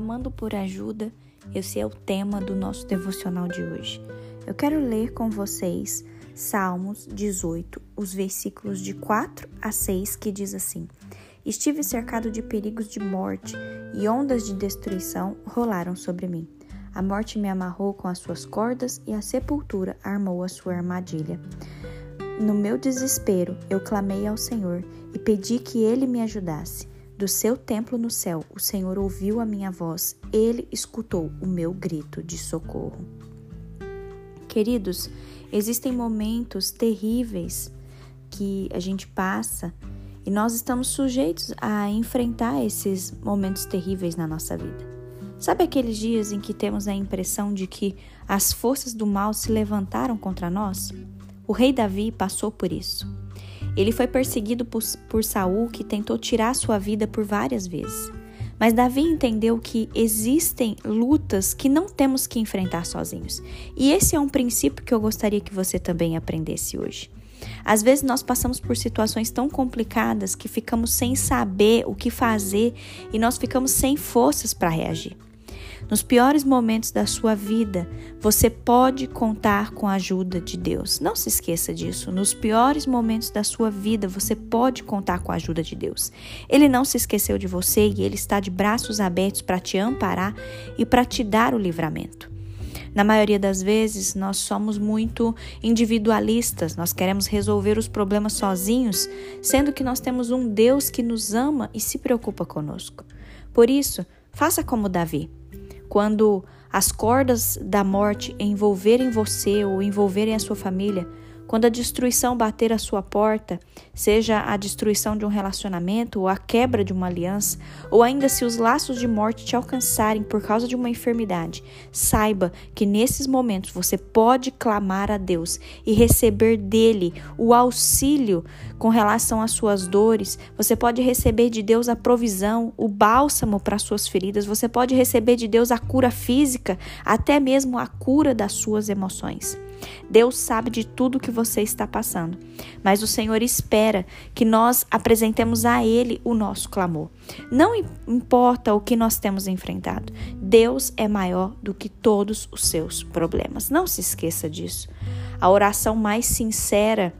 Clamando por ajuda, esse é o tema do nosso devocional de hoje. Eu quero ler com vocês Salmos 18, os versículos de 4 a 6, que diz assim: Estive cercado de perigos de morte e ondas de destruição rolaram sobre mim. A morte me amarrou com as suas cordas e a sepultura armou a sua armadilha. No meu desespero, eu clamei ao Senhor e pedi que ele me ajudasse. Do seu templo no céu, o Senhor ouviu a minha voz, ele escutou o meu grito de socorro. Queridos, existem momentos terríveis que a gente passa e nós estamos sujeitos a enfrentar esses momentos terríveis na nossa vida. Sabe aqueles dias em que temos a impressão de que as forças do mal se levantaram contra nós? O rei Davi passou por isso. Ele foi perseguido por, por Saul, que tentou tirar sua vida por várias vezes. Mas Davi entendeu que existem lutas que não temos que enfrentar sozinhos. E esse é um princípio que eu gostaria que você também aprendesse hoje. Às vezes nós passamos por situações tão complicadas que ficamos sem saber o que fazer e nós ficamos sem forças para reagir. Nos piores momentos da sua vida, você pode contar com a ajuda de Deus. Não se esqueça disso. Nos piores momentos da sua vida, você pode contar com a ajuda de Deus. Ele não se esqueceu de você e ele está de braços abertos para te amparar e para te dar o livramento. Na maioria das vezes, nós somos muito individualistas, nós queremos resolver os problemas sozinhos, sendo que nós temos um Deus que nos ama e se preocupa conosco. Por isso, faça como Davi. Quando as cordas da morte envolverem você ou envolverem a sua família, quando a destruição bater a sua porta, seja a destruição de um relacionamento ou a quebra de uma aliança, ou ainda se os laços de morte te alcançarem por causa de uma enfermidade, saiba que nesses momentos você pode clamar a Deus e receber dele o auxílio com relação às suas dores, você pode receber de Deus a provisão, o bálsamo para suas feridas, você pode receber de Deus a cura física, até mesmo a cura das suas emoções. Deus sabe de tudo que você está passando, mas o Senhor espera que nós apresentemos a Ele o nosso clamor. Não importa o que nós temos enfrentado, Deus é maior do que todos os seus problemas. Não se esqueça disso. A oração mais sincera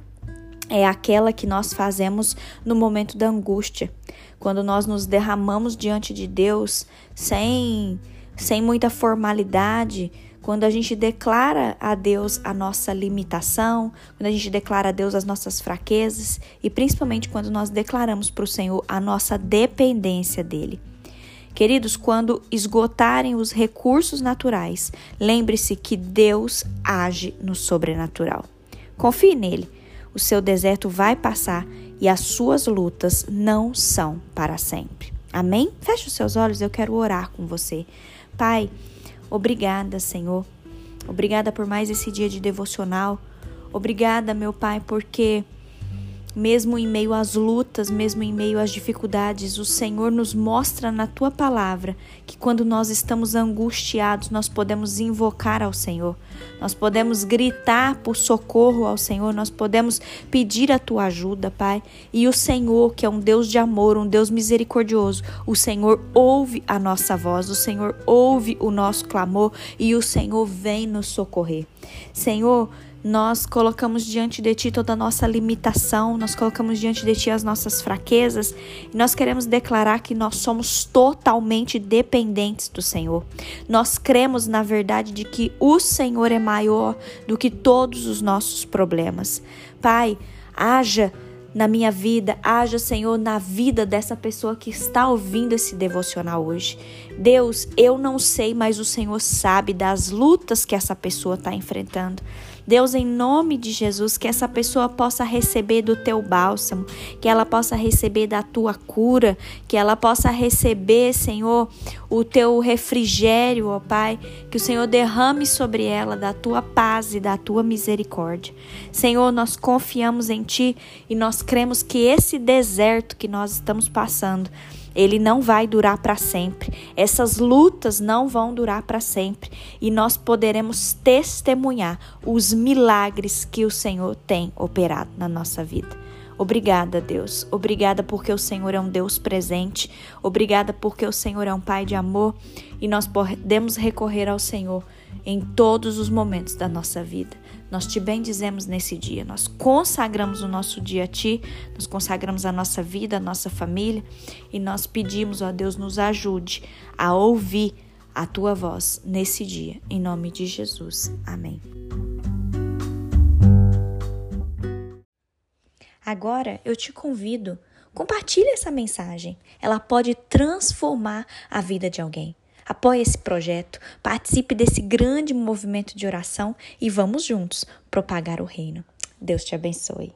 é aquela que nós fazemos no momento da angústia, quando nós nos derramamos diante de Deus sem, sem muita formalidade quando a gente declara a Deus a nossa limitação, quando a gente declara a Deus as nossas fraquezas e principalmente quando nós declaramos para o Senhor a nossa dependência dele. Queridos, quando esgotarem os recursos naturais, lembre-se que Deus age no sobrenatural. Confie nele. O seu deserto vai passar e as suas lutas não são para sempre. Amém? Feche os seus olhos, eu quero orar com você. Pai, Obrigada, Senhor. Obrigada por mais esse dia de devocional. Obrigada, meu Pai, porque mesmo em meio às lutas, mesmo em meio às dificuldades, o Senhor nos mostra na tua palavra que quando nós estamos angustiados, nós podemos invocar ao Senhor, nós podemos gritar por socorro ao Senhor, nós podemos pedir a tua ajuda, Pai. E o Senhor, que é um Deus de amor, um Deus misericordioso, o Senhor ouve a nossa voz, o Senhor ouve o nosso clamor e o Senhor vem nos socorrer. Senhor, nós colocamos diante de Ti toda a nossa limitação, nós colocamos diante de Ti as nossas fraquezas e nós queremos declarar que nós somos totalmente dependentes do Senhor. Nós cremos na verdade de que o Senhor é maior do que todos os nossos problemas. Pai, haja na minha vida, haja, Senhor, na vida dessa pessoa que está ouvindo esse devocional hoje. Deus, eu não sei, mas o Senhor sabe das lutas que essa pessoa está enfrentando. Deus, em nome de Jesus, que essa pessoa possa receber do teu bálsamo, que ela possa receber da tua cura, que ela possa receber, Senhor, o teu refrigério, ó Pai, que o Senhor derrame sobre ela da tua paz e da tua misericórdia. Senhor, nós confiamos em ti e cremos que esse deserto que nós estamos passando, ele não vai durar para sempre. Essas lutas não vão durar para sempre e nós poderemos testemunhar os milagres que o Senhor tem operado na nossa vida. Obrigada, Deus. Obrigada porque o Senhor é um Deus presente. Obrigada porque o Senhor é um Pai de amor e nós podemos recorrer ao Senhor em todos os momentos da nossa vida. Nós te bendizemos nesse dia, nós consagramos o nosso dia a Ti, nós consagramos a nossa vida, a nossa família e nós pedimos, ó Deus, nos ajude a ouvir a Tua voz nesse dia, em nome de Jesus. Amém. Agora eu te convido, compartilhe essa mensagem. Ela pode transformar a vida de alguém. Apoie esse projeto, participe desse grande movimento de oração e vamos juntos propagar o reino. Deus te abençoe.